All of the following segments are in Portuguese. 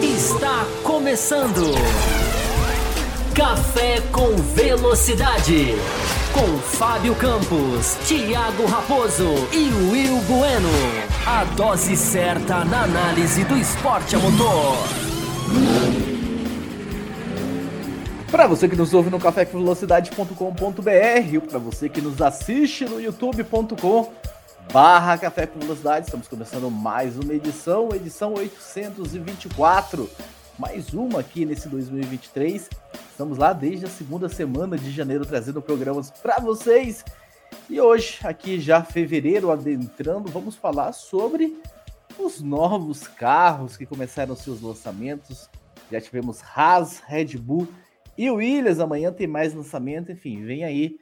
Está começando. Café com Velocidade. Com Fábio Campos, Thiago Raposo e Will Bueno. A dose certa na análise do esporte a motor. Para você que nos ouve no cafécomvelocidade.com.br, para você que nos assiste no youtube.com barra Café com Velocidade, estamos começando mais uma edição, edição 824, mais uma aqui nesse 2023. Estamos lá desde a segunda semana de janeiro trazendo programas para vocês. E hoje, aqui já fevereiro adentrando, vamos falar sobre os novos carros que começaram seus lançamentos. Já tivemos Haas, Red Bull e Williams. Amanhã tem mais lançamento. Enfim, vem aí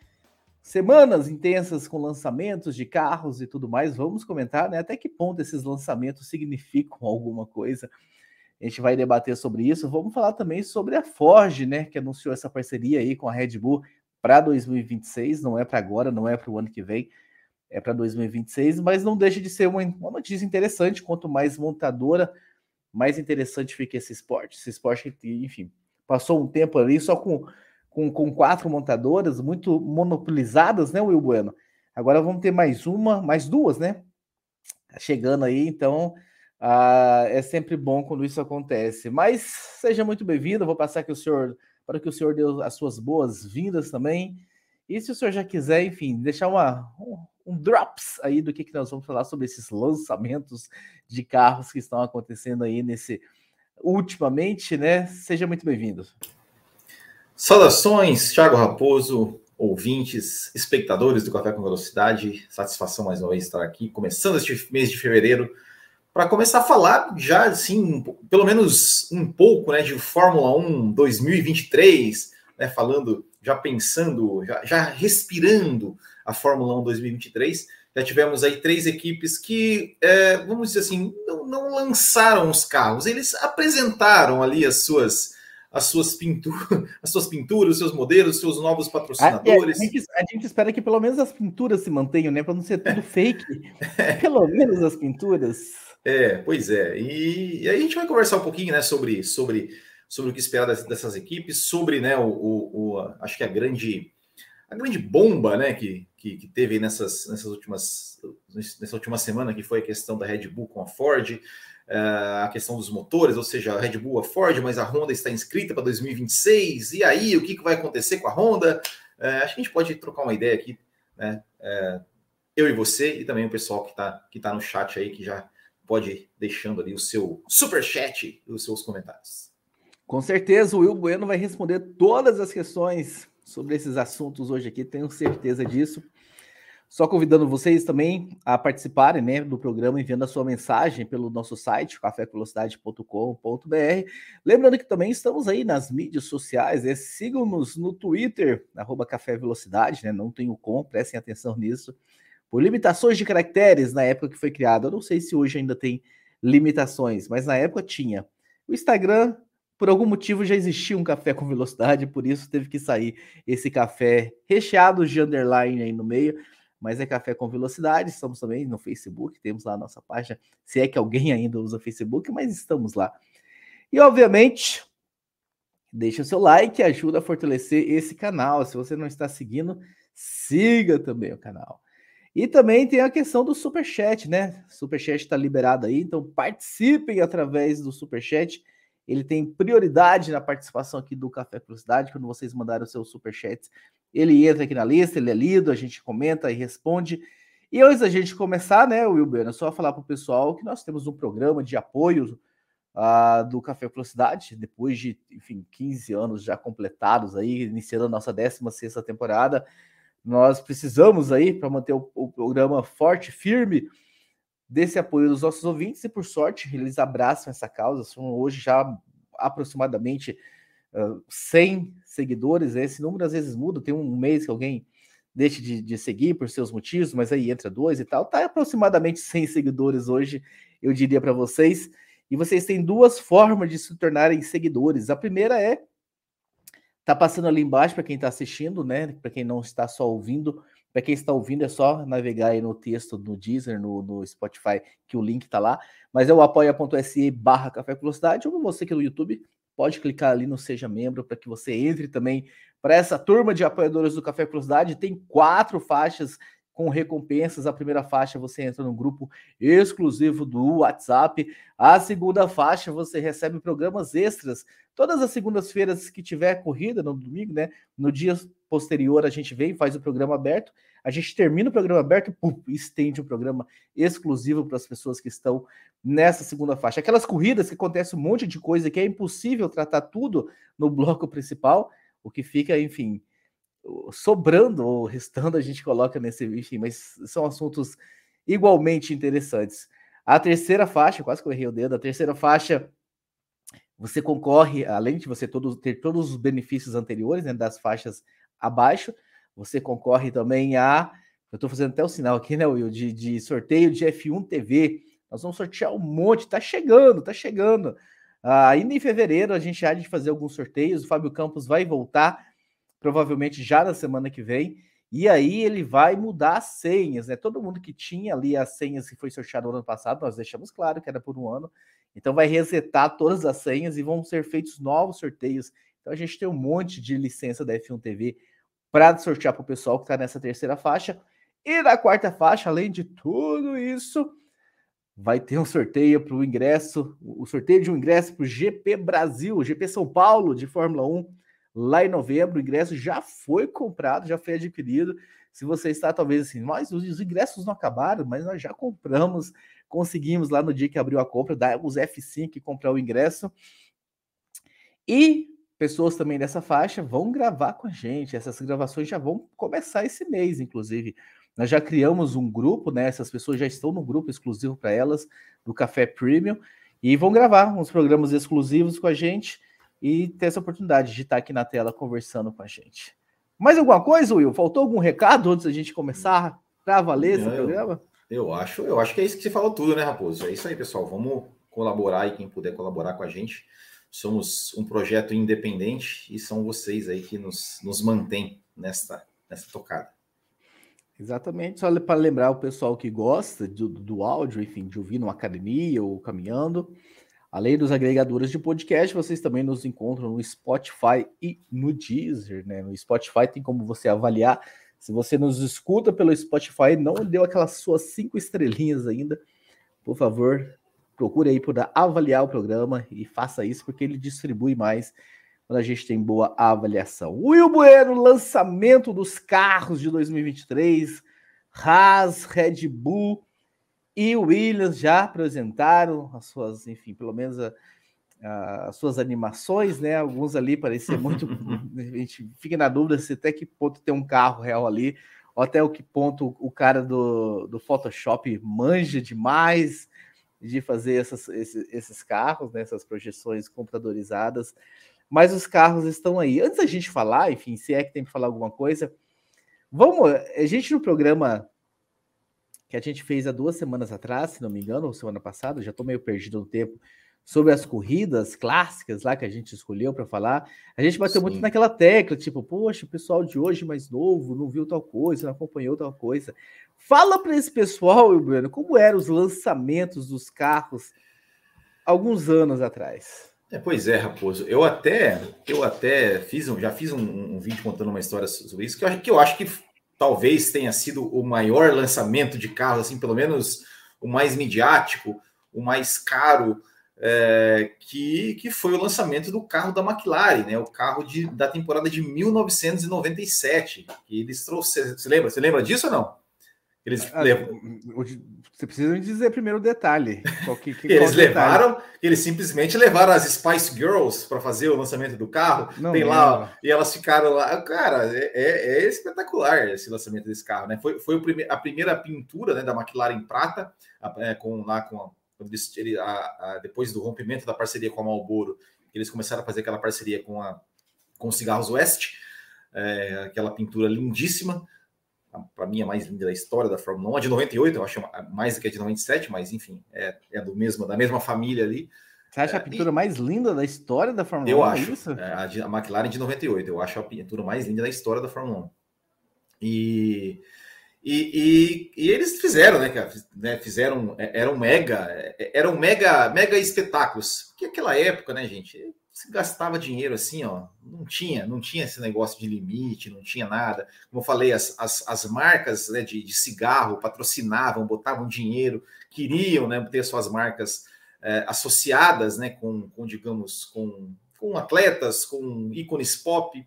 semanas intensas com lançamentos de carros e tudo mais. Vamos comentar né, até que ponto esses lançamentos significam alguma coisa. A gente vai debater sobre isso. Vamos falar também sobre a Ford, né, que anunciou essa parceria aí com a Red Bull para 2026. Não é para agora, não é para o ano que vem, é para 2026, mas não deixa de ser uma, uma notícia interessante. Quanto mais montadora, mais interessante fica esse esporte. Esse esporte, enfim, passou um tempo ali só com com, com quatro montadoras muito monopolizadas, né, Will Bueno? Agora vamos ter mais uma, mais duas, né? Chegando aí, então ah, é sempre bom quando isso acontece. Mas seja muito bem-vindo, vou passar aqui o senhor para que o senhor dê as suas boas-vindas também. E se o senhor já quiser, enfim, deixar uma, um, um, drops aí do que, que nós vamos falar sobre esses lançamentos de carros que estão acontecendo aí nesse ultimamente, né? Seja muito bem-vindo. Saudações, Thiago Raposo, ouvintes, espectadores do Café com Velocidade. Satisfação mais uma vez estar aqui, começando este mês de fevereiro, para começar a falar já, assim, pelo menos um pouco, né, de Fórmula 1 2023, né, falando, já pensando, já, já respirando a Fórmula 1 2023. Já tivemos aí três equipes que, é, vamos dizer assim, não, não lançaram os carros, eles apresentaram ali as suas as suas pinturas, as suas pinturas, os seus modelos, os seus novos patrocinadores. A, a, gente, a, gente, espera que pelo menos as pinturas se mantenham, né? Para não ser tudo fake. pelo menos as pinturas. É, pois é. E, e, aí a gente vai conversar um pouquinho, né, sobre, sobre, sobre o que esperar dessas, dessas equipes, sobre, né, o, o, o, acho que a grande a grande bomba, né, que, que, que teve nessas, nessas últimas nessa última semana, que foi a questão da Red Bull com a Ford. Uh, a questão dos motores, ou seja, a Red Bull, a Ford, mas a Honda está inscrita para 2026. E aí, o que, que vai acontecer com a Honda? Uh, acho que a gente pode trocar uma ideia aqui, né? Uh, eu e você, e também o pessoal que está que tá no chat aí, que já pode ir deixando ali o seu super chat e os seus comentários. Com certeza, o Will Bueno vai responder todas as questões sobre esses assuntos hoje aqui, tenho certeza disso. Só convidando vocês também a participarem né, do programa enviando a sua mensagem pelo nosso site, cafévelocidade.com.br. Lembrando que também estamos aí nas mídias sociais, né? sigam-nos no Twitter, arroba Café Velocidade, né? não tem o com, prestem atenção nisso. Por limitações de caracteres na época que foi criado, eu não sei se hoje ainda tem limitações, mas na época tinha. O Instagram, por algum motivo, já existia um café com velocidade, por isso teve que sair esse café recheado de underline aí no meio mas é Café com Velocidade. Estamos também no Facebook, temos lá a nossa página, se é que alguém ainda usa Facebook, mas estamos lá. E, obviamente, deixa o seu like, ajuda a fortalecer esse canal. Se você não está seguindo, siga também o canal. E também tem a questão do super chat, né? Super chat está liberado aí, então participem através do super chat. Ele tem prioridade na participação aqui do Café Velocidade quando vocês mandarem o seu super chat ele entra aqui na lista, ele é lido, a gente comenta e responde. E antes da gente começar, né, Wilber, é só falar para o pessoal que nós temos um programa de apoio uh, do Café Velocidade, depois de, enfim, 15 anos já completados aí, iniciando a nossa 16 temporada. Nós precisamos aí, para manter o, o programa forte, firme, desse apoio dos nossos ouvintes, e por sorte, eles abraçam essa causa. São hoje já aproximadamente 100 seguidores, esse número às vezes muda, tem um mês que alguém deixa de, de, seguir por seus motivos, mas aí entra dois e tal. Tá aproximadamente 100 seguidores hoje, eu diria para vocês. E vocês têm duas formas de se tornarem seguidores. A primeira é tá passando ali embaixo para quem está assistindo, né? Para quem não está só ouvindo, Para quem está ouvindo, é só navegar aí no texto, no Deezer, no, no Spotify, que o link está lá. Mas é o apoia.se barra Café Velocidade, ou você que é no YouTube, pode clicar ali no Seja Membro para que você entre também para essa turma de apoiadores do Café Velocidade. Tem quatro faixas com recompensas. A primeira faixa você entra no grupo exclusivo do WhatsApp. A segunda faixa você recebe programas extras. Todas as segundas-feiras que tiver corrida, no domingo, né? No dia posterior a gente vem, faz o programa aberto, a gente termina o programa aberto e estende o programa exclusivo para as pessoas que estão nessa segunda faixa. Aquelas corridas que acontece um monte de coisa que é impossível tratar tudo no bloco principal, o que fica, enfim, sobrando ou restando a gente coloca nesse, enfim, mas são assuntos igualmente interessantes. A terceira faixa, quase que eu errei o dedo, a terceira faixa você concorre, além de você todos, ter todos os benefícios anteriores, né, das faixas abaixo. Você concorre também a. Eu estou fazendo até o sinal aqui, né, Will? De, de sorteio de F1 TV. Nós vamos sortear um monte, tá chegando, tá chegando. Ah, ainda em fevereiro a gente há de fazer alguns sorteios. O Fábio Campos vai voltar, provavelmente já na semana que vem. E aí ele vai mudar as senhas, né? Todo mundo que tinha ali as senhas que foi sorteado no ano passado, nós deixamos claro que era por um ano. Então vai resetar todas as senhas e vão ser feitos novos sorteios então a gente tem um monte de licença da F1 TV para sortear para o pessoal que está nessa terceira faixa. E na quarta faixa, além de tudo isso, vai ter um sorteio para o ingresso, o sorteio de um ingresso para o GP Brasil, GP São Paulo de Fórmula 1, lá em novembro. O ingresso já foi comprado, já foi adquirido. Se você está talvez assim, mas os ingressos não acabaram, mas nós já compramos, conseguimos lá no dia que abriu a compra, dar os F5 e comprar o ingresso. E pessoas também dessa faixa vão gravar com a gente. Essas gravações já vão começar esse mês, inclusive. Nós já criamos um grupo, né? Essas pessoas já estão no grupo exclusivo para elas, do Café Premium, e vão gravar uns programas exclusivos com a gente e ter essa oportunidade de estar aqui na tela conversando com a gente. Mais alguma coisa, Will? Faltou algum recado antes da gente começar para valer esse programa? Eu acho, eu acho que é isso que você falou tudo, né, Raposo? É isso aí, pessoal. Vamos colaborar e quem puder colaborar com a gente somos um projeto independente e são vocês aí que nos, nos mantêm nesta, nessa tocada. Exatamente, só para lembrar o pessoal que gosta do, do áudio, enfim, de ouvir numa academia ou caminhando. Além dos agregadores de podcast, vocês também nos encontram no Spotify e no Deezer, né? No Spotify tem como você avaliar. Se você nos escuta pelo Spotify e não deu aquelas suas cinco estrelinhas ainda, por favor, procure aí por avaliar o programa e faça isso, porque ele distribui mais quando a gente tem boa avaliação. Will Bueno, lançamento dos carros de 2023, Haas, Red Bull e Williams já apresentaram as suas, enfim, pelo menos a, a, as suas animações, né? Alguns ali pareciam muito. a gente fica na dúvida se até que ponto tem um carro real ali, ou até o que ponto o cara do, do Photoshop manja demais de fazer essas, esses, esses carros, né, essas projeções computadorizadas, mas os carros estão aí. Antes da gente falar, enfim, se é que tem que falar alguma coisa, vamos. A gente no programa que a gente fez há duas semanas atrás, se não me engano, ou semana passada, já estou meio perdido no tempo, sobre as corridas clássicas lá que a gente escolheu para falar, a gente bateu Sim. muito naquela tecla, tipo, poxa, o pessoal de hoje mais novo não viu tal coisa, não acompanhou tal coisa. Fala para esse pessoal, Bruno, como eram os lançamentos dos carros alguns anos atrás. É, pois é, Raposo. Eu até, eu até fiz um, já fiz um, um, vídeo contando uma história sobre isso, que eu, que eu acho que talvez tenha sido o maior lançamento de carro, assim, pelo menos o mais midiático, o mais caro é, que, que foi o lançamento do carro da McLaren, né? O carro de, da temporada de 1997. Que eles trouxeram. Você lembra? Você lembra disso ou não? Eles ah, Você precisa me dizer primeiro o detalhe. Que, que, eles levaram, detalhe? eles simplesmente levaram as Spice Girls para fazer o lançamento do carro. Não Tem lá e elas ficaram lá. Cara, é, é, é, espetacular esse lançamento desse carro, né? Foi, foi prime a primeira pintura né, da McLaren prata, é, com lá com ele, a, a, depois do rompimento da parceria com a Marlboro, eles começaram a fazer aquela parceria com, a, com os cigarros West, é, aquela pintura lindíssima, para mim a mais linda da história da Fórmula 1, a de 98, eu acho mais do que a de 97, mas enfim, é, é do mesmo, da mesma família ali. Você acha a é, pintura e, mais linda da história da Fórmula eu 1? Eu é acho. Isso? É, a, de, a McLaren de 98, eu acho a pintura mais linda da história da Fórmula 1. E E, e, e, eles fizeram, né, cara? Né, fizeram, é, eram mega, é, eram mega, mega espetáculos. Porque aquela época, né, gente, se gastava dinheiro assim, ó, não tinha, não tinha esse negócio de limite, não tinha nada. Como eu falei, as, as, as marcas né, de, de, cigarro patrocinavam, botavam dinheiro, queriam né, ter suas marcas é, associadas, né, com, com digamos, com, com atletas, com ícones pop.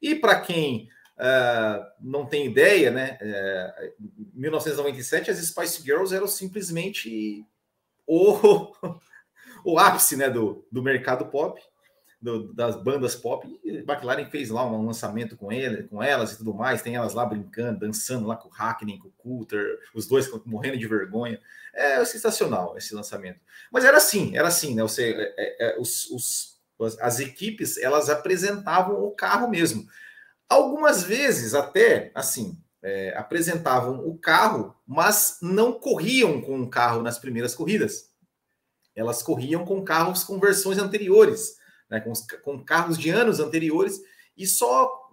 E para quem Uh, não tem ideia, né? Em 1997, as Spice Girls eram simplesmente o, o ápice né, do, do mercado pop, do, das bandas pop. E McLaren fez lá um lançamento com, ele, com elas e tudo mais. Tem elas lá brincando, dançando lá com o Hackney, com o Coulter, os dois morrendo de vergonha. É sensacional esse lançamento. Mas era assim, era assim, né? Você, é, é, é os, os, as equipes elas apresentavam o carro mesmo. Algumas vezes até assim é, apresentavam o carro, mas não corriam com o carro nas primeiras corridas. Elas corriam com carros com versões anteriores, né, com, com carros de anos anteriores, e só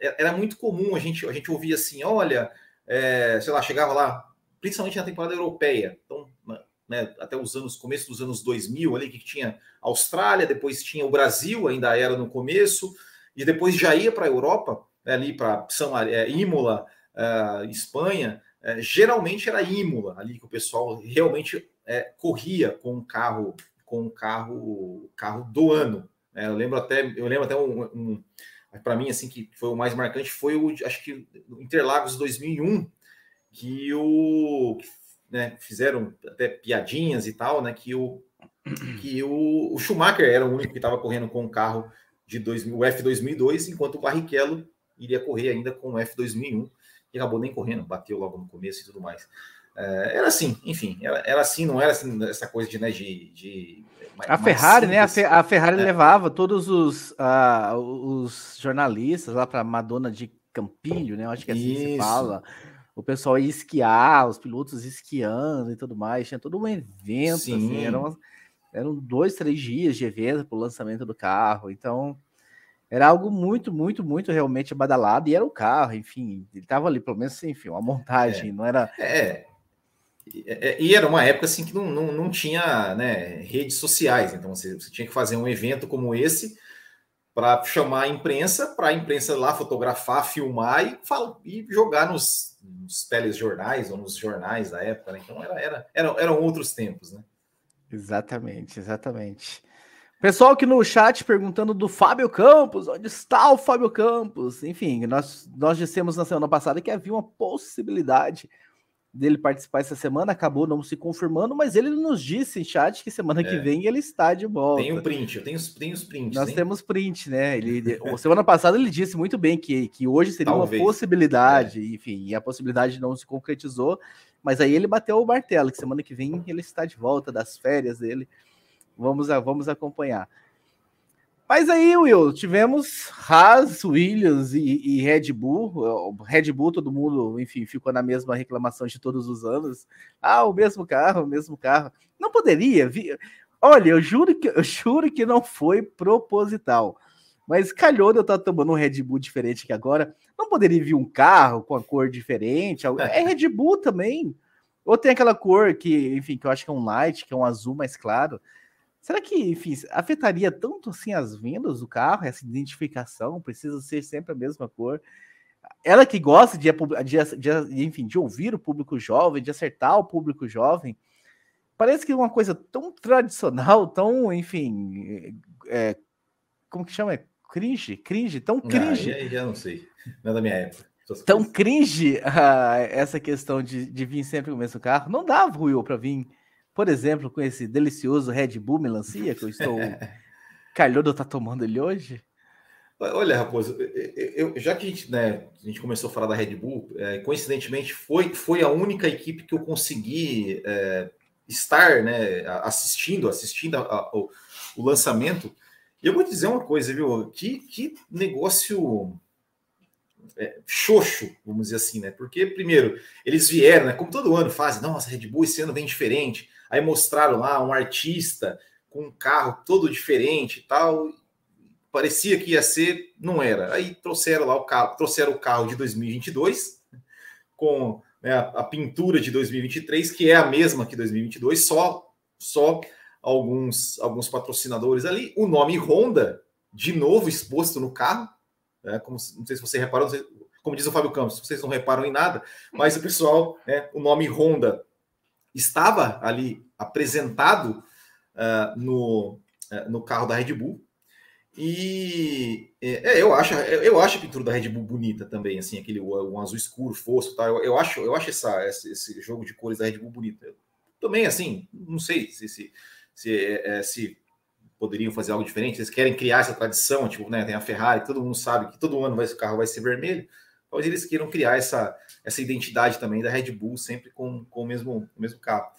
é, era muito comum a gente, a gente ouvia assim: olha, é, sei lá, chegava lá, principalmente na temporada europeia, então, né, até os anos, começo dos anos 2000, ali que tinha Austrália, depois tinha o Brasil, ainda era no começo e depois já ia para a Europa, né, ali para São é, Imola, uh, Espanha, uh, geralmente era Imola, ali que o pessoal realmente uh, corria com o carro, com o carro, carro do ano. Né. eu lembro até, eu lembro até um, um para mim assim que foi o mais marcante foi o, acho que Interlagos 2001, que o né, fizeram até piadinhas e tal, né, que o que o, o Schumacher era o único que estava correndo com o carro de 2000, o F2002, enquanto o Barrichello iria correr ainda com o F2001, e acabou nem correndo, bateu logo no começo e tudo mais. É, era assim, enfim, era, era, assim, não era assim, essa coisa de. Né, de, de a Ferrari, né? A, Fe, a Ferrari é. levava todos os, uh, os jornalistas lá para Madonna de Campilho, né? Eu acho que é assim Isso. se fala. O pessoal ia esquiar, os pilotos esquiando e tudo mais. Tinha todo um evento, assim, Sim. assim, era uma, eram dois, três dias de evento para o lançamento do carro, então era algo muito, muito, muito realmente badalado, e era o carro, enfim, ele estava ali, pelo menos, enfim, uma montagem, é, não era... É, é, e era uma época assim que não, não, não tinha né, redes sociais, então você, você tinha que fazer um evento como esse para chamar a imprensa, para a imprensa lá fotografar, filmar e, fala, e jogar nos, nos telejornais ou nos jornais da época, né? Então era, era, eram, eram outros tempos, né? Exatamente, exatamente. Pessoal aqui no chat perguntando do Fábio Campos, onde está o Fábio Campos? Enfim, nós, nós dissemos na semana passada que havia uma possibilidade dele participar essa semana, acabou não se confirmando, mas ele nos disse em chat que semana é. que vem ele está de volta. Tem um print, eu tenho, tenho os prints. Nós hein? temos print, né? Ele, semana passada ele disse muito bem que, que hoje seria Talvez. uma possibilidade, é. enfim, e a possibilidade não se concretizou, mas aí ele bateu o martelo, que semana que vem ele está de volta das férias dele. Vamos, vamos acompanhar. Mas aí, Will, tivemos Haas, Williams e, e, Red Bull. Red Bull, todo mundo, enfim, ficou na mesma reclamação de todos os anos. Ah, o mesmo carro, o mesmo carro. Não poderia vir. Olha, eu juro que eu juro que não foi proposital. Mas calhou de eu estar tomando um Red Bull diferente que agora. Não poderia vir um carro com a cor diferente. É Red Bull também. Ou tem aquela cor que, enfim, que eu acho que é um light, que é um azul mais claro. Será que, enfim, afetaria tanto assim as vendas do carro, essa identificação? Precisa ser sempre a mesma cor. Ela que gosta de, de, de, enfim, de ouvir o público jovem, de acertar o público jovem, parece que é uma coisa tão tradicional, tão, enfim, é, como que chama? É cringe? Cringe? Tão ah, cringe. Ah, já, não sei. Não é da minha época. Tão cringe uh, essa questão de, de vir sempre com o mesmo carro. Não dava, Will, para vir por exemplo, com esse delicioso Red Bull melancia que eu estou. Calhodo está tomando ele hoje? Olha, Raposo, eu, já que a gente, né, a gente começou a falar da Red Bull, é, coincidentemente foi, foi a única equipe que eu consegui é, estar né, assistindo, assistindo a, a, o, o, lançamento. E eu vou dizer uma coisa, viu? Que, que negócio é, xoxo, vamos dizer assim, né? Porque, primeiro, eles vieram, né? Como todo ano fazem, nossa, Red Bull esse ano vem diferente. Aí mostraram lá um artista com um carro todo diferente e tal. Parecia que ia ser, não era. Aí trouxeram lá o carro, trouxeram o carro de 2022 com né, a, pintura de 2023, que é a mesma que 2022, só, só alguns, alguns patrocinadores ali. O nome Honda, de novo exposto no carro, né, como, não sei se você reparou, como diz o Fábio Campos, vocês não reparam em nada, mas o pessoal, né, o nome Honda estava ali apresentado uh, no, uh, no carro da Red Bull. E é, eu acho eu acho a pintura da Red Bull bonita também, assim, aquele um azul escuro, fosco, tá? Eu, eu acho eu acho essa, esse jogo de cores da Red Bull bonita. Também, assim, não sei se se, se, é, se poderiam fazer algo diferente. Eles querem criar essa tradição, tipo, né? Tem a Ferrari, todo mundo sabe que todo ano vai, o carro vai ser vermelho. Talvez eles queiram criar essa, essa identidade também da Red Bull, sempre com, com o, mesmo, o mesmo carro.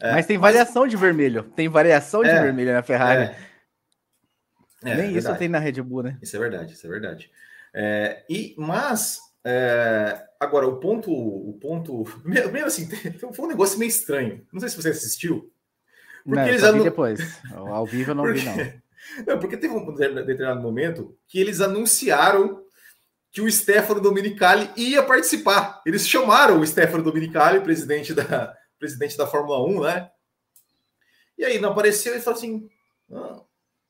É, mas tem variação mas... de vermelho. Tem variação de é, vermelho na Ferrari. É, é Nem isso tem na Red Bull, né? Isso é verdade, isso é verdade. É, e, mas, é, agora, o ponto, o ponto, mesmo assim, foi um negócio meio estranho. Não sei se você assistiu. Porque não, eles anu... depois. Ao vivo eu não porque... vi, não. Não, porque teve um determinado momento que eles anunciaram que o Stefano Dominicali ia participar. Eles chamaram o Stefano Dominicali, presidente da, presidente da Fórmula 1, né? E aí não apareceu e falou assim: ah,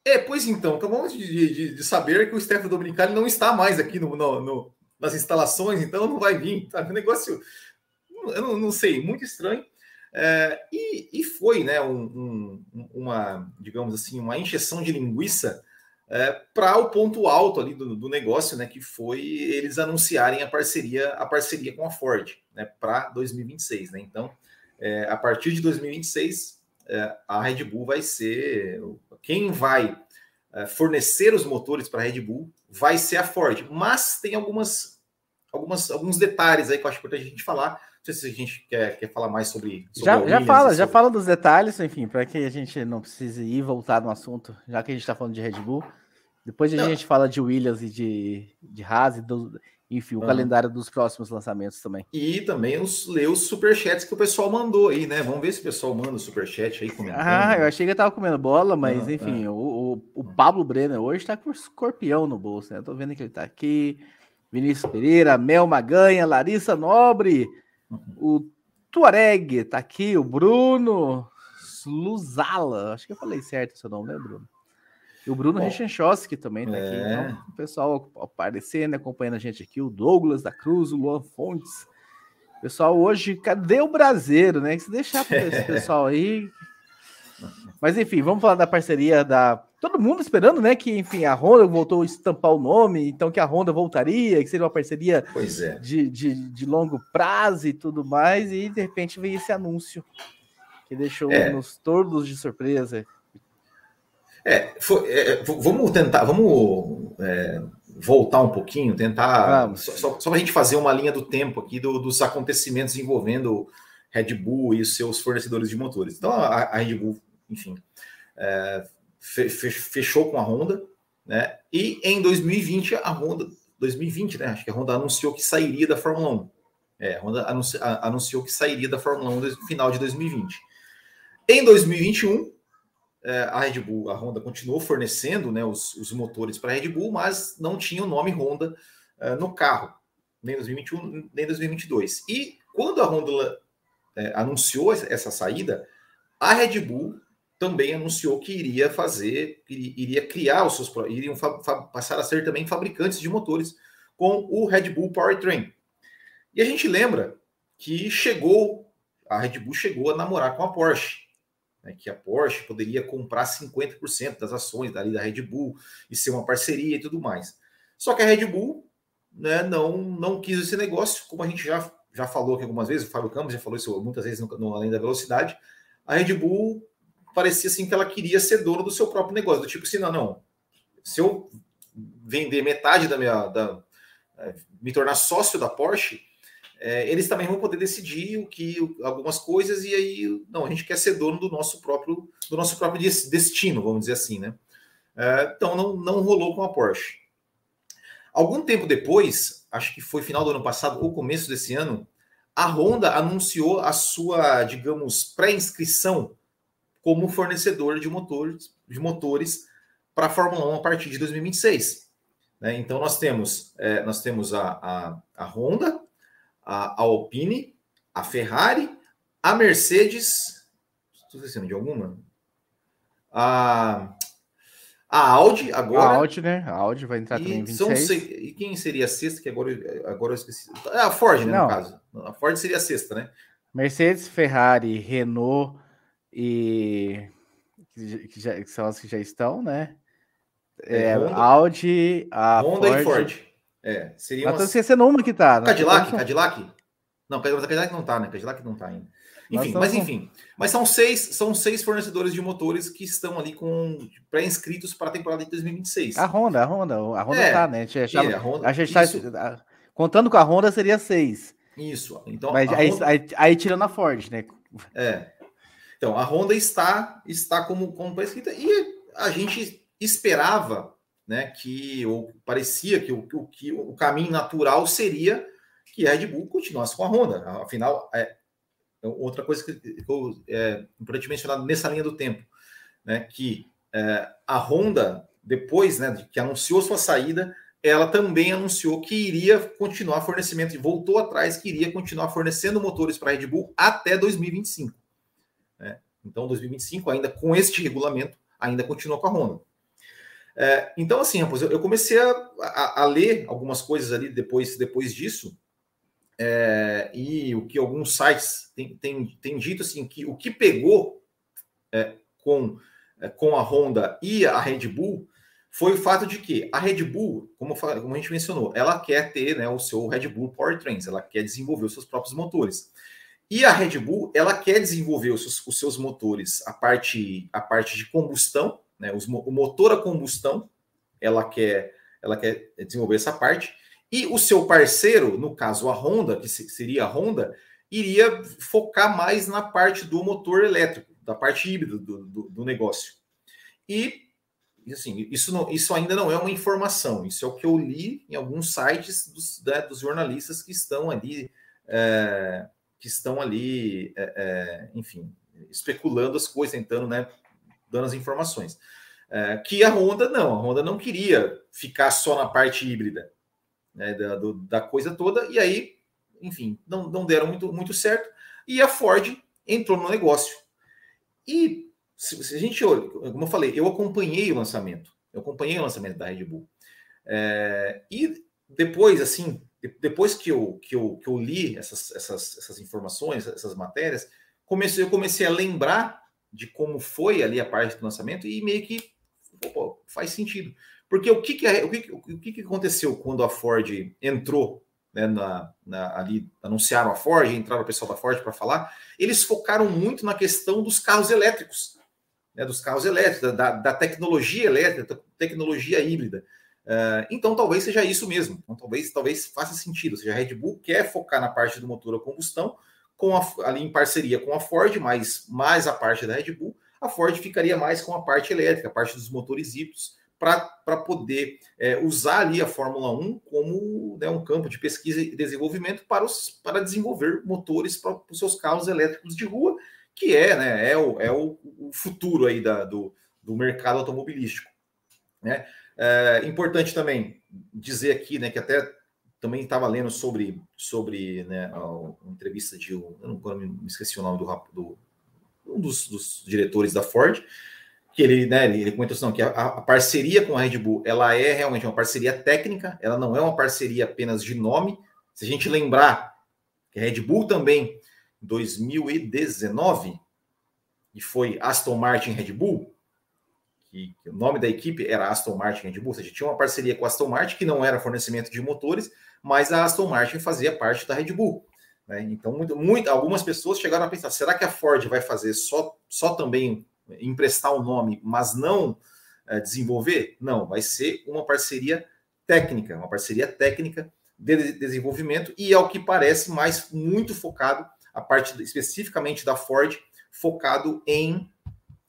é, pois então, acabamos de, de, de, saber que o Stefano Dominicali não está mais aqui no, no, no, nas instalações, então não vai vir. Tá? Um negócio, eu não, não sei, muito estranho. É, e, e, foi, né, um, um, uma, digamos assim, uma injeção de linguiça é, para o ponto alto ali do, do, negócio, né, que foi eles anunciarem a parceria, a parceria com a Ford, né, para 2026, né? Então, é, a partir de 2026, é, a Red Bull vai ser quem vai é, fornecer os motores para a Red Bull vai ser a Ford, mas tem algumas, algumas alguns detalhes aí que eu acho importante a gente falar. Não sei se a gente quer, quer falar mais sobre. sobre já, já fala, sobre... já fala dos detalhes, enfim, para que a gente não precise ir voltar no assunto, já que a gente está falando de Red Bull. Depois a não. gente fala de Williams e de, de Haas e do, enfim, o calendário dos próximos lançamentos também. E também os, ler os superchats que o pessoal mandou aí, né? Vamos ver se o pessoal manda o superchat aí comentando. Ah, eu achei que eu tava comendo bola, mas enfim, é. o, o, o, Pablo Brenner hoje tá com o escorpião no bolso, né? Eu tô vendo que ele tá aqui. Vinícius Pereira, Mel Maganha, Larissa Nobre. O Tuareg tá aqui, o Bruno Luzala, acho que eu falei certo seu nome, né, Bruno? E o Bruno Rechenchowski também tá aqui. Então, o pessoal aparecendo, acompanhando a gente aqui. O Douglas da Cruz, o Luan Fontes. Pessoal, hoje, cadê o Brasileiro, né? Se deixar para esse pessoal aí. Mas enfim, vamos falar da parceria da. Todo mundo esperando, né? Que, enfim, a Honda voltou a estampar o nome, então que a Honda voltaria, que seria uma parceria é. de, de, de, longo prazo e tudo mais, e de repente veio esse anúncio que deixou é. nos tordos de surpresa. É, foi, é, vamos tentar, vamos é, voltar um pouquinho, tentar só, só, só para a gente fazer uma linha do tempo aqui do, dos acontecimentos envolvendo Red Bull e os seus fornecedores de motores. Então a, a Red Bull, enfim, é, fechou com a Honda, né? E em 2020 a Honda, 2020, né? Acho que a Honda anunciou que sairia da Fórmula 1. É, a Honda anunciou, anunciou que sairia da Fórmula 1 no final de 2020. Em 2021 é, a Red Bull, a Honda continuou fornecendo né, os, os motores para a Red Bull, mas não tinha o nome Honda uh, no carro, nem 2021, nem 2022. E quando a Honda é, anunciou essa saída, a Red Bull também anunciou que iria fazer, iria criar os seus, iriam passar a ser também fabricantes de motores com o Red Bull Powertrain. E a gente lembra que chegou, a Red Bull chegou a namorar com a Porsche né, que a Porsche poderia comprar 50% das ações da Red Bull e ser uma parceria e tudo mais. Só que a Red Bull né, não, não quis esse negócio, como a gente já, já falou aqui algumas vezes, o Fábio Campos já falou isso muitas vezes no, no Além da Velocidade, a Red Bull parecia assim que ela queria ser dona do seu próprio negócio, do tipo assim, não, não, se eu vender metade da minha, da, é, me tornar sócio da Porsche, é, eles também vão poder decidir o que algumas coisas e aí não a gente quer ser dono do nosso próprio do nosso próprio destino vamos dizer assim né? É, então não, não rolou com a Porsche. Algum tempo depois acho que foi final do ano passado ou começo desse ano a Honda anunciou a sua digamos pré-inscrição como fornecedor de motores de motores para a Fórmula 1 a partir de 2026 né? então nós temos é, nós temos a, a, a Honda a, a Alpine, a Ferrari, a Mercedes. Estou esquecendo de alguma? A, a Audi agora. A Audi, né? A Audi vai entrar também em 26. São, e quem seria a sexta? Que agora, agora eu esqueci. É a Ford, né? Não. No caso. A Ford seria a sexta, né? Mercedes, Ferrari, Renault e. Que, já, que são as que já estão, né? É, é Audi, a Honda Ford. e Ford. É, seria. Mas umas... esquecendo uma que tá. Né? Cadillac, Cadillac? Não, Cadillac não tá, né? Cadillac não tá ainda. Enfim, mas enfim. Mas são seis, são seis fornecedores de motores que estão ali com pré-inscritos para a temporada de 2026. A Honda, a Honda, a Honda é, tá, né? A gente, achava, é, a Honda, a gente tá, contando com a Honda seria seis. Isso. Então, mas aí, Honda... aí, aí, tirando a Ford, né? É. Então, a Honda está está como, como pré-inscrita e a gente esperava, né, que ou parecia que o, que o caminho natural seria que a Red Bull continuasse com a Honda. Afinal, é, outra coisa que, eu, é importante mencionar nessa linha do tempo, né, que é, a Honda, depois né, que anunciou sua saída, ela também anunciou que iria continuar fornecimento, e voltou atrás, que iria continuar fornecendo motores para a Red Bull até 2025. Né? Então, 2025, ainda com este regulamento, ainda continua com a Honda. É, então, assim, eu comecei a, a, a, ler algumas coisas ali depois, depois disso, é, e o que alguns sites têm, têm, têm dito assim que o que pegou é, com, é, com a Honda e a Red Bull foi o fato de que a Red Bull, como, como a gente mencionou, ela quer ter né, o seu Red Bull Powertrains, ela quer desenvolver os seus próprios motores. E a Red Bull, ela quer desenvolver os seus, os seus motores, a parte, a parte de combustão, né, os, o motor a combustão, ela quer, ela quer desenvolver essa parte, e o seu parceiro, no caso a Honda, que seria a Honda, iria focar mais na parte do motor elétrico, da parte híbrida do, do, do negócio. E assim, isso, não, isso ainda não é uma informação, isso é o que eu li em alguns sites dos, né, dos jornalistas que estão ali, é, que estão ali, é, é, enfim, especulando as coisas, tentando, né, dando as informações. É, que a Honda não, a Honda não queria ficar só na parte híbrida né, da, do, da coisa toda, e aí, enfim, não, não deram muito, muito certo, e a Ford entrou no negócio. E se, se a gente olha, como eu falei, eu acompanhei o lançamento, eu acompanhei o lançamento da Red Bull. É, e depois, assim, depois que eu, que eu, que eu li essas, essas, essas informações, essas matérias, comecei, eu comecei a lembrar de como foi ali a parte do lançamento e meio que opa, faz sentido. Porque o que, que, o, que, o que, que aconteceu quando a Ford entrou né, na, na, ali, anunciaram a Ford, entraram o pessoal da Ford para falar, eles focaram muito na questão dos carros elétricos, né, dos carros elétricos, da, da tecnologia elétrica, tecnologia híbrida. Uh, então talvez seja isso mesmo. Então, talvez, talvez faça sentido. Ou seja, a Red Bull quer focar na parte do motor a combustão, com a, ali em parceria com a Ford, mas mais a parte da Red Bull, a Ford ficaria mais com a parte elétrica, a parte dos motores híbridos, para poder é, usar ali a Fórmula 1 como né, um campo de pesquisa e desenvolvimento para, os, para desenvolver motores para os seus carros elétricos de rua, que é, né, é, o, é o, o futuro aí da, do, do mercado automobilístico. Né? É importante também dizer aqui né, que até também estava lendo sobre, sobre né, uma entrevista de. Eu não me esqueci o nome do, do um dos, dos diretores da Ford, que ele, né, ele comentou assim, que a, a, parceria com a Red Bull ela é realmente uma parceria técnica, ela não é uma parceria apenas de nome. Se a gente lembrar que a Red Bull também, em 2019, e foi Aston Martin Red Bull, que, que, o nome da equipe era Aston Martin Red Bull, ou seja, tinha uma parceria com a Aston Martin, que não era fornecimento de motores, mas a Aston Martin fazia parte da Red Bull. Né? Então, muito, muito, algumas pessoas chegaram a pensar: será que a Ford vai fazer só, só também emprestar o nome, mas não é, desenvolver? Não, vai ser uma parceria técnica, uma parceria técnica de desenvolvimento e ao que parece mais muito focado a parte especificamente da Ford focado em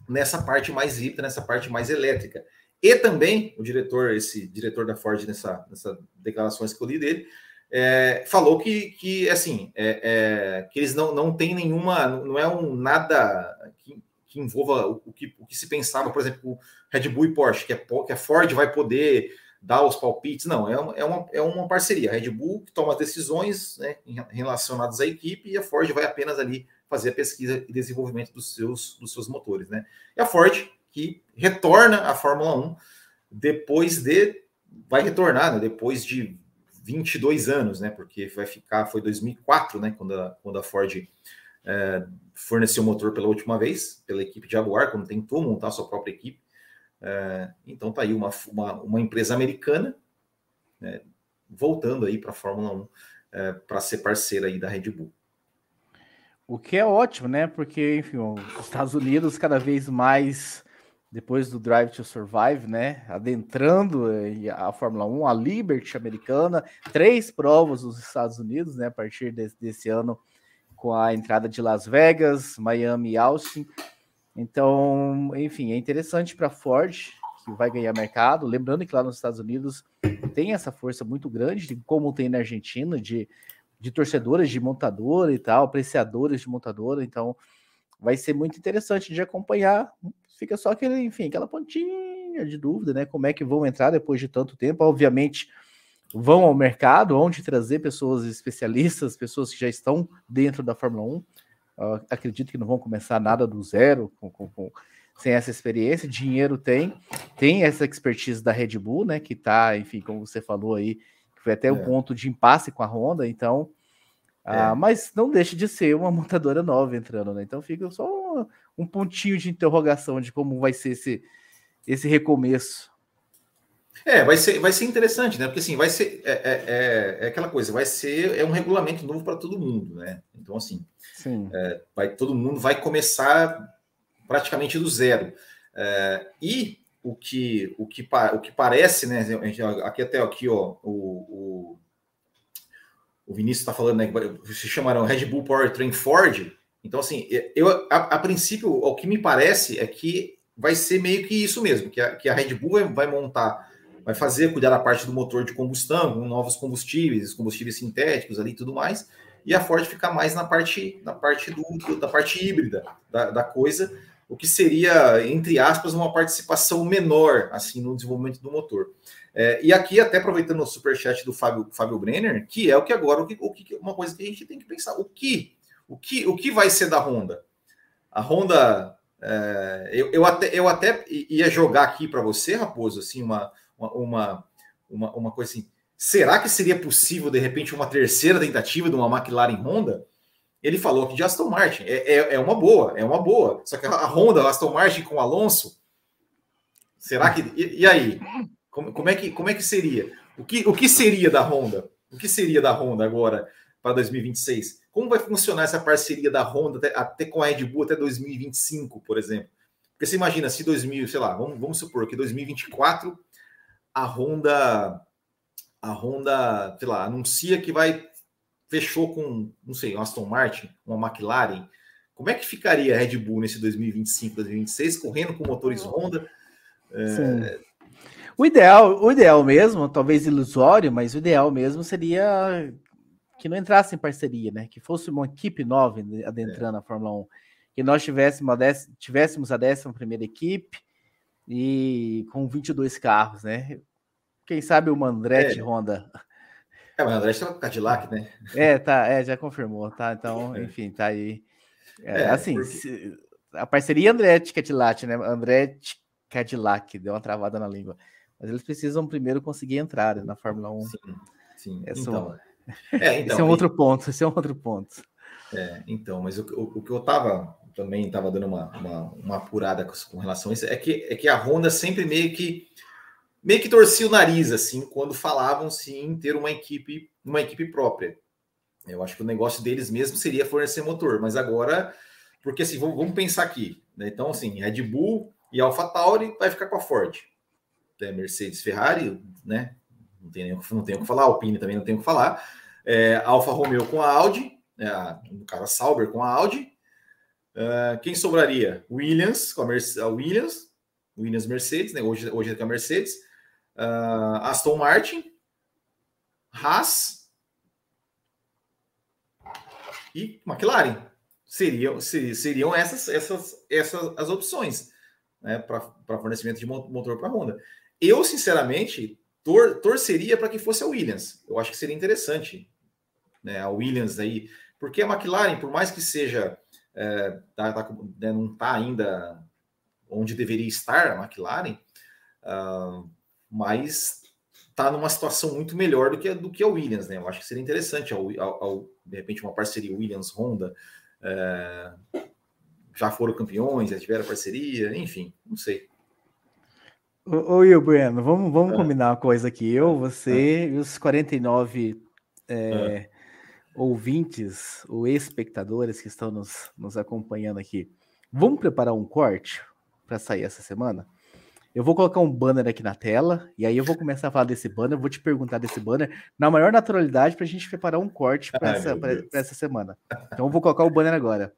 nessa parte mais híbrida, nessa parte mais elétrica. E também o diretor, esse diretor da Ford nessa, nessa eu li dele, é, falou que, que assim, é, é, que eles não, não têm nenhuma, não é um nada que, que envolva o, o, que, o que se pensava, por exemplo, Red Bull e Porsche, que, é, que a Ford vai poder dar os palpites. Não, é uma, é uma, é uma parceria. A Red Bull toma as decisões né, relacionadas à equipe e a Ford vai apenas ali fazer a pesquisa e desenvolvimento dos seus, dos seus motores. Né? E a Ford, que retorna à Fórmula 1 depois de. Vai retornar, né, depois de 22 anos, né? Porque vai ficar, foi 2004, né? Quando a, quando a Ford é, forneceu o motor pela última vez, pela equipe Jaguar, quando tentou montar sua própria equipe. É, então tá aí uma, uma, uma empresa americana né, voltando aí para a Fórmula 1 é, para ser parceira aí da Red Bull. O que é ótimo, né? Porque, enfim, os Estados Unidos cada vez mais, depois do Drive to Survive, né? Adentrando eh, a Fórmula 1, a Liberty americana, três provas nos Estados Unidos, né? A partir desse, desse ano, com a entrada de Las Vegas, Miami e Austin. Então, enfim, é interessante para a Ford, que vai ganhar mercado. Lembrando que lá nos Estados Unidos tem essa força muito grande, como tem na Argentina, de, de torcedoras de montadora e tal, apreciadores de montadora. Então, vai ser muito interessante de acompanhar. Fica só aquele, enfim, aquela pontinha de dúvida, né? Como é que vão entrar depois de tanto tempo? Obviamente, vão ao mercado, onde trazer pessoas especialistas, pessoas que já estão dentro da Fórmula 1 Uh, acredito que não vão começar nada do zero, com, com, com, sem essa experiência. Dinheiro tem, tem essa expertise da Red Bull, né? Que tá, enfim, como você falou aí, foi até é. um ponto de impasse com a Honda, então. Uh, é. Mas não deixa de ser uma montadora nova entrando, né? Então fica só um, um pontinho de interrogação de como vai ser esse, esse recomeço é, vai ser, vai ser interessante, né? Porque assim, vai ser é, é, é, é aquela coisa, vai ser é um regulamento novo para todo mundo, né? Então assim, é, vai todo mundo vai começar praticamente do zero. É, e o que o que o que parece, né? Aqui até aqui, ó, o, o, o Vinícius está falando, né? Que se chamarão Red Bull Powertrain Ford. Então assim, eu a, a princípio o que me parece é que vai ser meio que isso mesmo, que a, que a Red Bull vai, vai montar vai fazer, cuidar da parte do motor de combustão, com novos combustíveis, combustíveis sintéticos ali e tudo mais, e a Ford ficar mais na parte, na parte do, da parte híbrida da, da coisa, o que seria, entre aspas, uma participação menor assim no desenvolvimento do motor. É, e aqui, até aproveitando o superchat do Fábio, Fábio Brenner, que é o que agora, o que, o que, uma coisa que a gente tem que pensar, o que, o que, o que vai ser da Honda? A Honda, é, eu, eu, até, eu até ia jogar aqui para você, Raposo, assim, uma, uma, uma, uma coisa assim. Será que seria possível, de repente, uma terceira tentativa de uma McLaren Honda? Ele falou que de Aston Martin. É, é, é uma boa, é uma boa. Só que a Honda, a Aston Martin com o Alonso, será que. E, e aí? Como, como, é que, como é que seria? O que, o que seria da Honda? O que seria da Honda agora para 2026? Como vai funcionar essa parceria da Honda até, até com a Red Bull até 2025, por exemplo? Porque você imagina se 2000, sei lá, vamos, vamos supor que 2024 a Honda, a Honda, sei lá, anuncia que vai fechou com, não sei, um Aston Martin, uma McLaren. Como é que ficaria a Red Bull nesse 2025, 2026, correndo com motores Honda? É... O ideal, o ideal mesmo, talvez ilusório, mas o ideal mesmo seria que não entrasse em parceria, né? Que fosse uma equipe nova adentrando é. a Fórmula 1. Que nós tivéssemos a, décima, tivéssemos a décima primeira equipe e com 22 carros, né? Quem sabe o Andretti é. Honda. É, mas o Andretti tá com Cadillac, né? É, tá, é, já confirmou, tá? Então, é. enfim, tá aí. É, é assim, porque... se, a parceria Andretti Cadillac, né? Andretti Cadillac, deu uma travada na língua. Mas eles precisam primeiro conseguir entrar na Fórmula 1. Sim, sim. Esse, então, é, então, esse é um outro ponto, esse é um outro ponto. É, então, mas o, o, o que eu tava também estava dando uma, uma, uma, apurada com, relação a isso, é que, é que a Honda sempre meio que meio que torcia o nariz assim quando falavam sim ter uma equipe uma equipe própria. Eu acho que o negócio deles mesmo seria fornecer motor, mas agora porque assim vamos, vamos pensar aqui, né? então assim Red Bull e AlphaTauri vai ficar com a Ford, é, Mercedes, Ferrari, né? Não tem nem, não tem o que falar, Alpine também não tem o que falar, é, Alfa Romeo com a Audi, é, no Sauber com a Audi, uh, quem sobraria? Williams com a, Mercedes, a Williams, Williams Mercedes, né? hoje, hoje é com a Mercedes, uh, Aston Martin, Haas e McLaren. Seriam, seriam essas, essas, essas as opções né, para fornecimento de motor para a Honda. Eu, sinceramente, tor torceria para que fosse a Williams. Eu acho que seria interessante, né? A Williams aí, porque a McLaren, por mais que seja é, tá, tá, né, não está ainda onde deveria estar a McLaren, uh, mas está numa situação muito melhor do que, do que a Williams, né? Eu acho que seria interessante, ao, ao, ao de repente, uma parceria Williams-Honda. É, já foram campeões, já tiveram parceria, enfim, não sei. Ô, Will Bueno, vamos, vamos ah. combinar uma coisa aqui. Eu, você ah. e os 49 é, ah. ouvintes ou espectadores que estão nos, nos acompanhando aqui. Vamos preparar um corte para sair essa semana? Eu vou colocar um banner aqui na tela, e aí eu vou começar a falar desse banner, vou te perguntar desse banner na maior naturalidade para a gente preparar um corte para essa, essa semana. Então eu vou colocar o banner agora.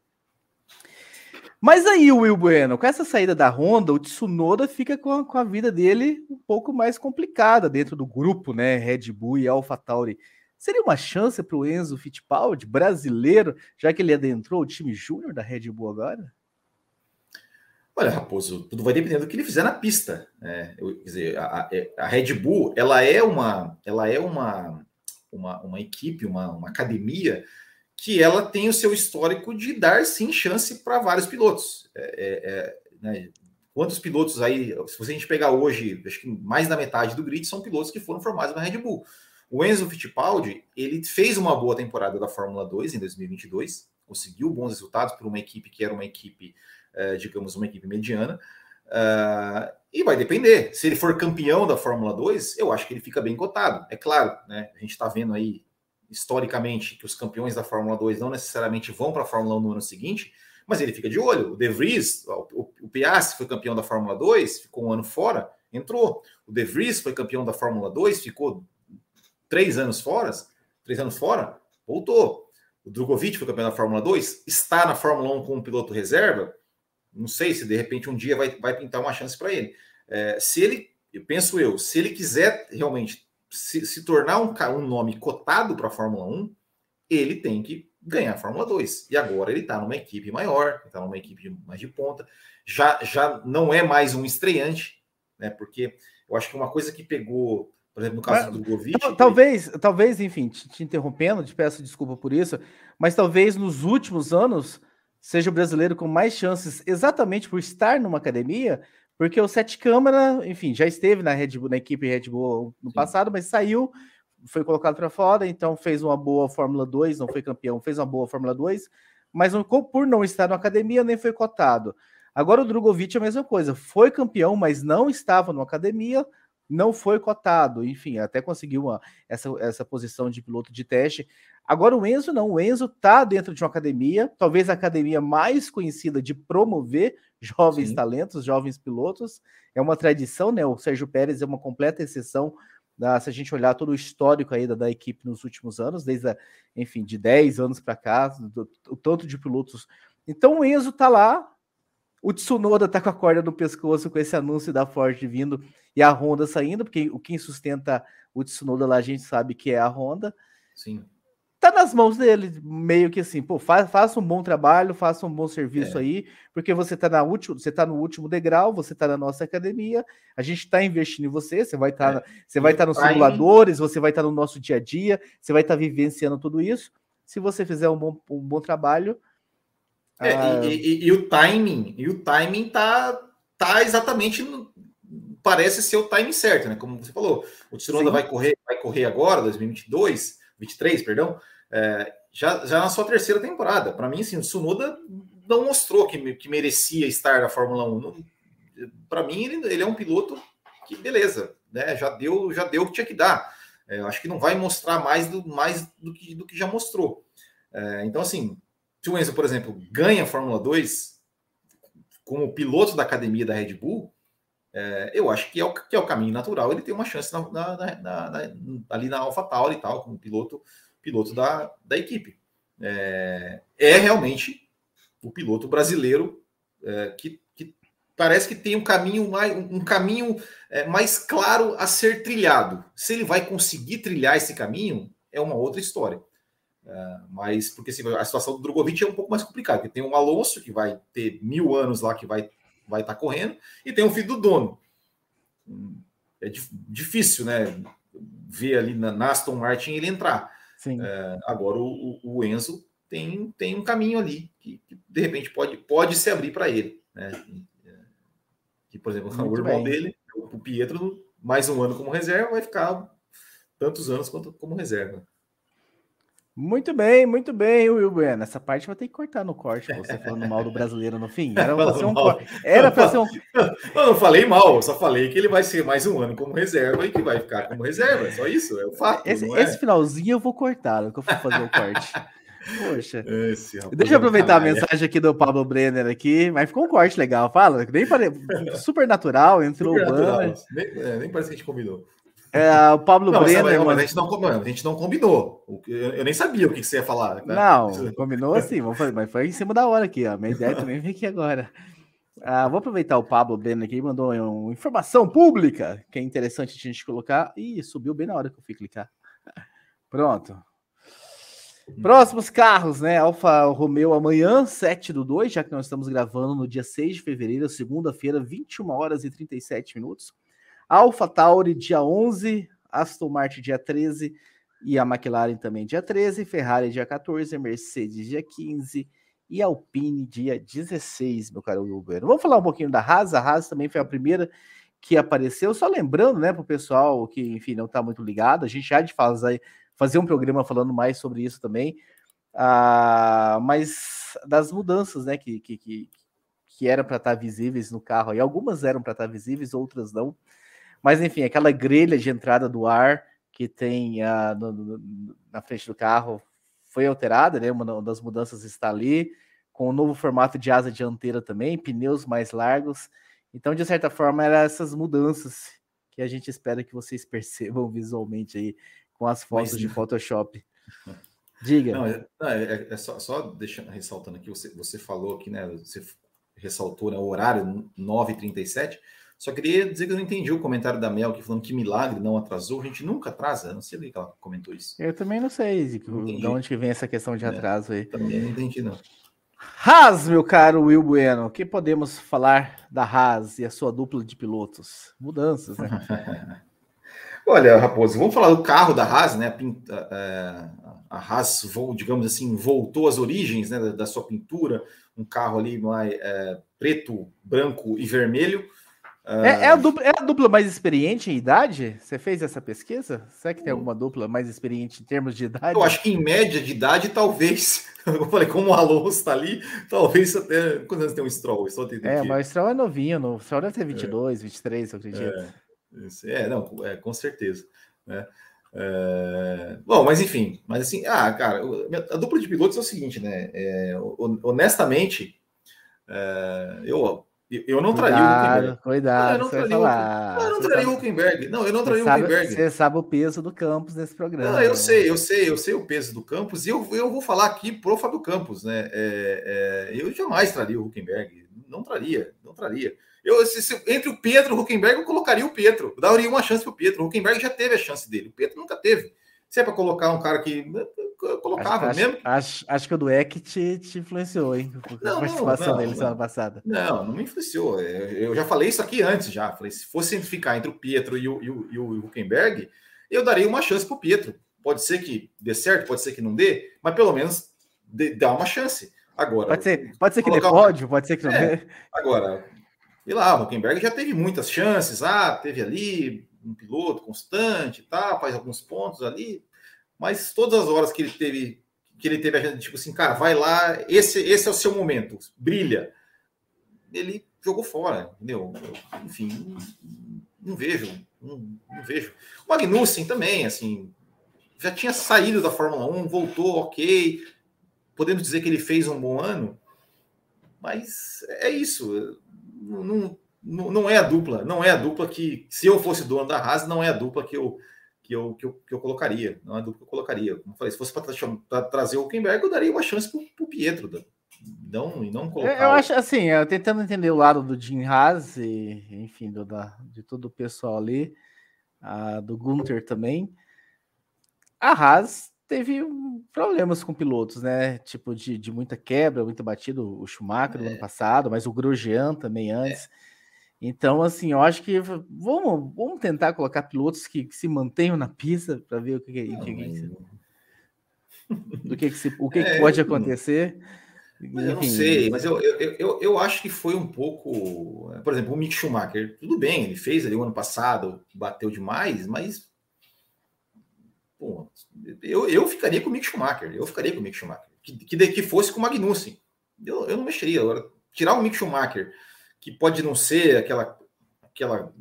Mas aí, o Will Bueno, com essa saída da Honda, o Tsunoda fica com a, com a vida dele um pouco mais complicada dentro do grupo, né? Red Bull e AlphaTauri. Seria uma chance para o Enzo Fittipaldi, brasileiro, já que ele adentrou o time júnior da Red Bull agora? Olha, Raposo, tudo vai depender do que ele fizer na pista. Né? Eu, quer dizer, a, a, Red Bull, ela é uma, ela é uma, uma, uma equipe, uma, uma academia que ela tem o seu histórico de dar sim chance para vários pilotos. É, é, é, né? Quantos pilotos aí, se a gente pegar hoje, acho que mais da metade do grid são pilotos que foram formados na Red Bull. O Enzo Fittipaldi, ele fez uma boa temporada da Fórmula 2 em 2022, conseguiu bons resultados por uma equipe que era uma equipe, é, digamos, uma equipe mediana. Uh, e vai depender. Se ele for campeão da Fórmula 2, eu acho que ele fica bem cotado. É claro, né? A gente está vendo aí historicamente que os campeões da Fórmula 2 não necessariamente vão para a Fórmula 1 no ano seguinte, mas ele fica de olho. O De Vries, o, o Piastri foi campeão da Fórmula 2, ficou um ano fora, entrou. O De Vries foi campeão da Fórmula 2, ficou três anos fora, três anos fora, voltou. O Drogovic foi campeão da Fórmula 2, está na Fórmula 1 como piloto reserva. Não sei se de repente um dia vai, vai pintar uma chance para ele. É, se ele, eu penso eu, se ele quiser realmente se, se tornar um, um nome cotado para a Fórmula 1, ele tem que ganhar a Fórmula 2. E agora ele está numa equipe maior, está numa equipe mais de ponta. Já, já não é mais um estreante, né? Porque eu acho que uma coisa que pegou, por exemplo, no caso mas, do Govic. Talvez, foi... talvez, enfim, te, te, interrompendo, te peço desculpa por isso, mas talvez nos últimos anos seja o brasileiro com mais chances, exatamente por estar numa academia, porque o Sete Câmara, enfim, já esteve na Red Bull, na equipe Red Bull no Sim. passado, mas saiu, foi colocado para fora, então fez uma boa Fórmula 2, não foi campeão, fez uma boa Fórmula 2, mas não, por não estar na academia, nem foi cotado. Agora o Drogovic é a mesma coisa, foi campeão, mas não estava na academia, não foi cotado, enfim, até conseguiu uma, essa, essa posição de piloto de teste. Agora o Enzo não, o Enzo está dentro de uma academia, talvez a academia mais conhecida de promover jovens Sim. talentos, jovens pilotos. É uma tradição, né? O Sérgio Pérez é uma completa exceção. Da, se a gente olhar todo o histórico aí da, da equipe nos últimos anos, desde, a, enfim, de 10 anos para cá, do, o tanto de pilotos. Então o Enzo tá lá, o Tsunoda tá com a corda no pescoço com esse anúncio da Ford vindo e a Honda saindo, porque o quem sustenta o Tsunoda lá a gente sabe que é a Honda. Sim tá nas mãos dele, meio que assim, pô, fa faça um bom trabalho, faça um bom serviço é. aí, porque você tá na último, você tá no último degrau, você tá na nossa academia, a gente tá investindo em você, você vai estar, tá, é. você vai estar tá nos simuladores, você vai estar tá no nosso dia a dia, você vai estar tá vivenciando tudo isso. Se você fizer um bom, um bom trabalho, é, ah... e, e, e, o timing, e o timing tá, tá exatamente no, parece ser o timing certo, né? Como você falou, o Tsunoda vai correr, vai correr agora, 2022, 23, perdão, é, já, já na sua terceira temporada. Para mim, assim, o Sunoda não mostrou que, que merecia estar na Fórmula 1. Para mim, ele, ele, é um piloto que, beleza, né, já deu já deu o que tinha que dar. É, acho que não vai mostrar mais do, mais do, que, do que já mostrou. É, então, assim, se o Enzo, por exemplo, ganha a Fórmula 2 como piloto da academia da Red Bull, é, eu acho que é, o, que é o caminho natural. Ele tem uma chance na, na, na, ali na AlphaTauri e tal, como piloto, piloto da, da equipe. É, é realmente o piloto brasileiro é, que, que, parece que tem um caminho mais, um caminho é, mais claro a ser trilhado. Se ele vai conseguir trilhar esse caminho, é uma outra história. É, mas porque assim, a situação do Drogovic é um pouco mais complicada, porque tem um Alonso que vai ter mil anos lá que vai vai estar tá correndo, e tem o filho do dono. é difícil, né? Ver ali na, na Aston Martin ele entrar. É, agora o, o, Enzo tem, tem um caminho ali que, que de repente pode, pode se abrir para ele, né? Que, por exemplo, Muito o irmão bem. dele, o Pietro, mais um ano como reserva, vai ficar tantos anos quanto como reserva. Muito bem, muito bem, Will Bueno. Essa parte vai ter que cortar no corte, você falando mal do brasileiro no fim. Era para ser um. Era para ser um. Eu não falei mal, eu só falei que ele vai ser mais um ano como reserva e que vai ficar como reserva. É só isso, é o fato. Esse, é? esse finalzinho eu vou cortar, que eu vou fazer o corte. Poxa. Deixa eu aproveitar a mensagem aqui do Pablo Brenner aqui, mas ficou um corte legal. Fala, nem pare... super natural, entrou super o banner. Nem, é, nem parece que a gente combinou. É, o Pablo não, Brenner. Mas, mas a, gente não, a gente não combinou. Eu nem sabia o que você ia falar. Né? Não, combinou assim, vamos fazer, mas foi em cima da hora aqui, ó. Minha ideia também vem aqui agora. Ah, vou aproveitar o Pablo Brenner aqui, mandou uma informação pública que é interessante a gente colocar. Ih, subiu bem na hora que eu fui clicar. Pronto. Próximos carros, né? Alfa Romeo amanhã, 7 do 2, já que nós estamos gravando no dia 6 de fevereiro, segunda-feira, 21 horas e 37 minutos. Alpha Tauri dia 11, Aston Martin dia 13 e a McLaren também dia 13, Ferrari dia 14, Mercedes dia 15 e Alpine dia 16, meu caro Uber. Vamos falar um pouquinho da Haas, a Haas também foi a primeira que apareceu, só lembrando, né, para o pessoal que, enfim, não está muito ligado, a gente já de fazer, fazer um programa falando mais sobre isso também, ah, mas das mudanças, né, que, que, que, que eram para estar tá visíveis no carro, e algumas eram para estar tá visíveis, outras não, mas enfim, aquela grelha de entrada do ar que tem uh, no, no, na frente do carro foi alterada, né? Uma das mudanças está ali, com o um novo formato de asa dianteira também, pneus mais largos. Então, de certa forma, eram essas mudanças que a gente espera que vocês percebam visualmente aí com as fotos Mas, de Photoshop. Diga. Não, é, é, é só, só, deixando, ressaltando aqui, você, você falou aqui, né? Você ressaltou né, o horário 9h37. Só queria dizer que eu não entendi o comentário da Mel, que falando que milagre não atrasou. A gente nunca atrasa. não sei o que ela comentou isso. Eu também não sei de onde que vem essa questão de é, atraso aí. Também não entendi, não. Haas, meu caro Will Bueno, o que podemos falar da Haas e a sua dupla de pilotos? Mudanças, né? Olha, Raposo, vamos falar do carro da Haas, né? É, a Haas, digamos assim, voltou às origens né, da sua pintura, um carro ali mais é, preto, branco e vermelho. É, é, a dupla, é, a dupla, mais experiente em idade? Você fez essa pesquisa? Será que tem alguma dupla mais experiente em termos de idade? Eu acho que em média de idade, talvez. Eu falei, como o Alonso está ali, talvez até. Quantos anos tem um Stroll? Só tem é, mas o Stroll é novinho, no... o Stroll deve ter 22, é. 23, eu acredito. É, é não, é, com certeza. Né? É... Bom, mas enfim, mas assim, ah, cara, a dupla de pilotos é o seguinte, né? É, honestamente, é, eu eu não cuidado, o Huckenberg. Cuidado, eu não traria, falar. O, eu não traria o Huckenberg. Não, eu não traria o Huckenberg. Você sabe o peso do Campos nesse programa. Não, eu sei, eu sei, eu sei o peso do Campos. E eu, eu vou falar aqui pro Fábio Campos, né? É, é, eu jamais traria o Huckenberg. Não traria, não traria. Eu, se, se, entre o Pedro e o Huckenberg, eu colocaria o Pedro. Daria uma chance pro Pedro. O Huckenberg já teve a chance dele. O Pedro nunca teve. Se é para colocar um cara que colocava acho, mesmo. Acho, acho que o do Eck te, te influenciou, hein? Não, a participação não, não, dele semana passada. Não, não me influenciou. É, eu já falei isso aqui antes já. Falei, se fosse ficar entre o Pietro e o, e o, e o Huckenberg, eu daria uma chance para o Pietro. Pode ser que dê certo, pode ser que não dê, mas pelo menos dê, dá uma chance. Agora. Pode ser, pode ser que dê pódio, pode ser que não é, dê. Agora, e lá, o Huckenberg já teve muitas chances, ah, teve ali um piloto constante, tá, faz alguns pontos ali, mas todas as horas que ele teve, que ele teve a gente, tipo assim, cara, vai lá, esse, esse é o seu momento, brilha. Ele jogou fora, entendeu? Enfim, não, vejo, não, não, vejo. O Magnussen também, assim, já tinha saído da Fórmula 1, voltou, ok, podemos dizer que ele fez um bom ano, mas é isso, não, não, não é a dupla, não é a dupla que, se eu fosse dono da Haas, não é a dupla que eu que eu, que eu, que eu colocaria, não é dupla que eu colocaria. Como eu falei, se fosse para trazer o Huckenberg, eu daria uma chance para o Pietro, não, e não colocar. Eu, eu acho assim, eu tentando entender o lado do Jim Haas e, enfim, do, da, de todo o pessoal ali, a, do Gunter também. A Haas teve problemas com pilotos, né? Tipo, de, de muita quebra, muita batida, o Schumacher é. no ano passado, mas o Grosjean também antes. É. Então, assim, eu acho que vamos, vamos tentar colocar pilotos que, que se mantenham na pista para ver o que, que, não, que, que do que, que, se, o que, é, pode acontecer. Eu não sei, mas eu, eu, eu, eu, acho que foi um pouco. Por exemplo, o Mick Schumacher, tudo bem, ele fez ali o ano passado, bateu demais, mas. Pô, eu, eu ficaria com o Mick Schumacher, eu ficaria com o Mick Schumacher. Que, que, que fosse com o Magnussen. Eu, eu não mexeria. Agora, tirar o Mick Schumacher, que pode não ser aquela, aquela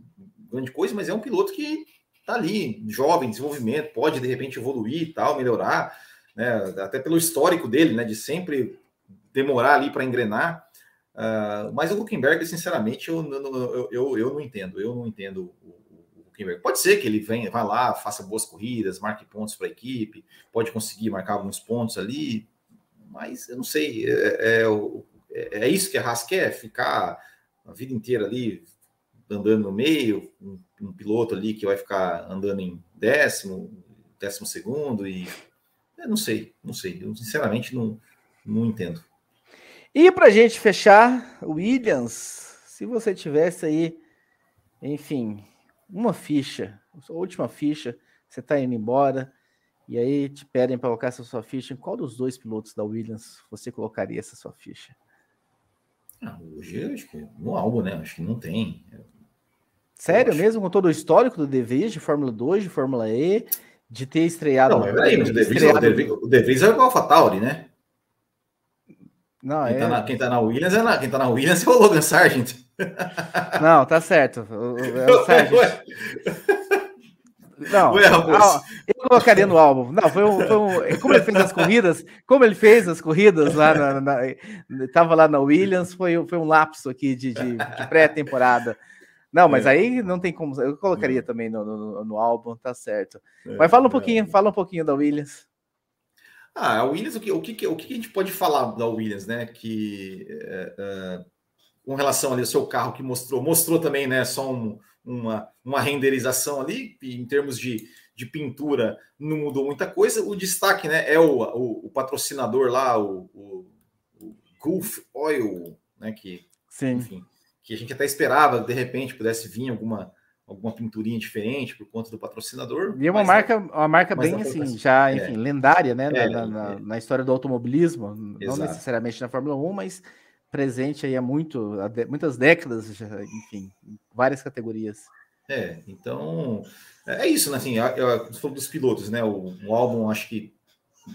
grande coisa, mas é um piloto que tá ali, jovem, desenvolvimento, pode de repente evoluir e tal, melhorar, né? Até pelo histórico dele, né? De sempre demorar ali para engrenar. Uh, mas o Huckenberg, sinceramente, eu, eu, eu, eu, não entendo. Eu não entendo o, o Huckenberg. Pode ser que ele venha, vá lá, faça boas corridas, marque pontos para a equipe, pode conseguir marcar alguns pontos ali, mas eu não sei. É, é, é, é isso que a Haas quer? Ficar a vida inteira ali andando no meio, um, um, piloto ali que vai ficar andando em décimo, décimo segundo e não sei, não sei. Eu sinceramente não, não entendo. E para gente fechar, Williams, se você tivesse aí, enfim, uma ficha, a última ficha, você está indo embora, e aí te pedem para colocar essa sua ficha, em qual dos dois pilotos da Williams você colocaria essa sua ficha? Ah, hoje, acho que no álbum, né? Acho que não tem. Sério mesmo, com todo o histórico do De Vries, de Fórmula 2, de Fórmula E, de ter estreado... Não, mas peraí, o De Vries, estreado... o De Vries é o AlphaTauri, né? Não, quem, tá é... tá na, quem tá na Williams é na, quem tá na Williams é o Logan Sargent. Não, tá certo. O, é o Sargent. Não, Ué, eu colocaria no álbum. Não, foi um, foi um, Como ele fez as corridas, como ele fez as corridas lá na. na tava lá na Williams, foi, foi um lapso aqui de, de, de pré-temporada. Não, mas é. aí não tem como. Eu colocaria também no, no, no álbum, tá certo. É, mas fala um pouquinho, fala um pouquinho da Williams. Ah, a Williams, o que, o que, o que a gente pode falar da Williams, né? Que é, é, com relação ali ao seu carro que mostrou, mostrou também, né? Só um, uma, uma renderização ali, em termos de, de pintura, não mudou muita coisa. O destaque, né? É o, o, o patrocinador lá, o, o, o, Gulf Oil, né? Que, Sim. enfim, que a gente até esperava, de repente, pudesse vir alguma alguma pinturinha diferente por conta do patrocinador. E é uma marca, uma marca bem assim, já, é. enfim, é. lendária, né? É, na, na, é. na, história do automobilismo, Exato. não necessariamente na Fórmula 1, mas presente aí há muito, há de, muitas décadas, já, enfim, várias categorias. É, então é, é isso, né? Assim, você falou dos pilotos, né? O, o, álbum acho que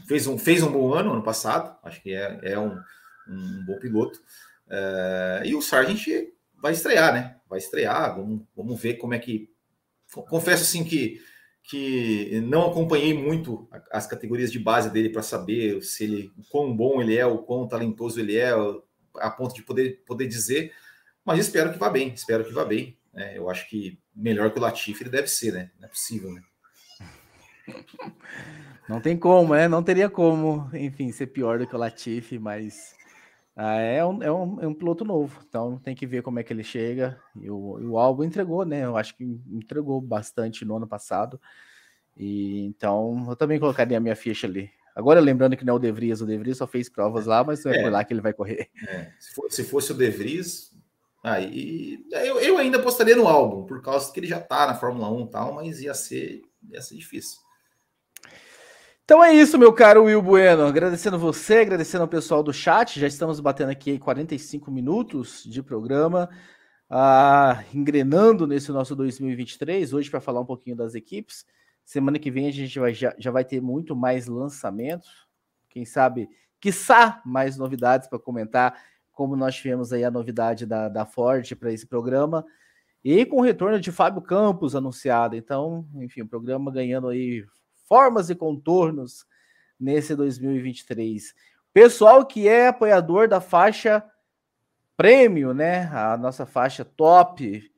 fez um, fez um bom ano ano passado, acho que é, é um, um bom piloto. É, e o Sargent vai estrear, né? Vai estrear, vamos, vamos ver como é que. Confesso assim que, que não acompanhei muito as categorias de base dele para saber se ele o quão bom ele é, o quão talentoso ele é, a ponto de poder, poder dizer, mas espero que vá bem, espero que vá bem. Né? Eu acho que melhor que o Latifi ele deve ser, né? Não é possível, né? Não tem como, né? Não teria como, enfim, ser pior do que o Latifi, mas ah, é, um, é, um, é um piloto novo, então tem que ver como é que ele chega. E o, o álbum entregou, né? Eu acho que entregou bastante no ano passado. E então eu também colocaria a minha ficha ali. Agora lembrando que não é o De Vries, o De Vries só fez provas lá, mas não é, é por lá que ele vai correr. É. Se, for, se, fosse o De Vries, aí eu, eu ainda apostaria no álbum, por causa que ele já tá na Fórmula 1 e tal, mas ia ser, ia ser difícil. Então é isso, meu caro Will Bueno. Agradecendo você, agradecendo ao pessoal do chat. Já estamos batendo aqui 45 minutos de programa, ah, engrenando nesse nosso 2023. Hoje, para falar um pouquinho das equipes. Semana que vem a gente vai, já, já vai ter muito mais lançamentos. Quem sabe, quiçá, mais novidades para comentar, como nós tivemos aí a novidade da, da Ford para esse programa. E com o retorno de Fábio Campos anunciado. Então, enfim, o programa ganhando aí formas e contornos nesse 2023. Pessoal que é apoiador da faixa prêmio, né? A nossa faixa top.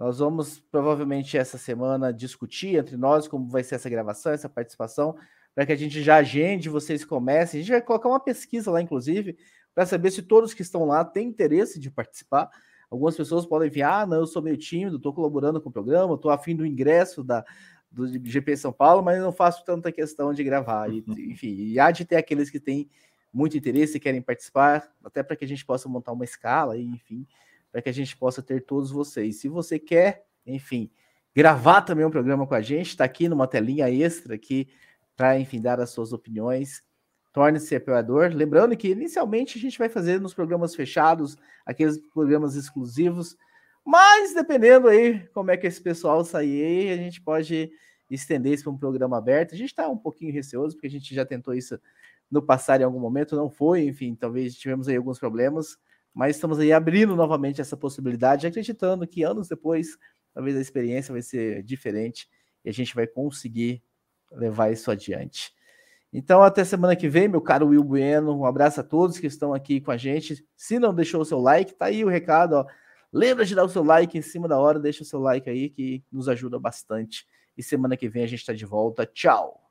Nós vamos provavelmente essa semana discutir entre nós como vai ser essa gravação, essa participação, para que a gente já agende, vocês comecem. A gente vai colocar uma pesquisa lá, inclusive, para saber se todos que estão lá têm interesse de participar. Algumas pessoas podem enviar, ah, não, eu sou meio tímido, estou colaborando com o programa, estou afim do ingresso da, do GP São Paulo, mas não faço tanta questão de gravar. E, enfim, e há de ter aqueles que têm muito interesse e querem participar, até para que a gente possa montar uma escala, e, enfim, para que a gente possa ter todos vocês. Se você quer, enfim, gravar também um programa com a gente, está aqui numa telinha extra aqui para, enfim, dar as suas opiniões. Torne-se apoiador. Lembrando que inicialmente a gente vai fazer nos programas fechados, aqueles programas exclusivos, mas dependendo aí como é que esse pessoal sair, a gente pode estender isso para um programa aberto. A gente está um pouquinho receoso, porque a gente já tentou isso no passado em algum momento, não foi, enfim, talvez tivemos aí alguns problemas, mas estamos aí abrindo novamente essa possibilidade, acreditando que anos depois, talvez a experiência vai ser diferente e a gente vai conseguir levar isso adiante. Então, até semana que vem, meu caro Will Bueno. Um abraço a todos que estão aqui com a gente. Se não deixou o seu like, tá aí o recado. Ó. Lembra de dar o seu like em cima da hora, deixa o seu like aí que nos ajuda bastante. E semana que vem a gente está de volta. Tchau!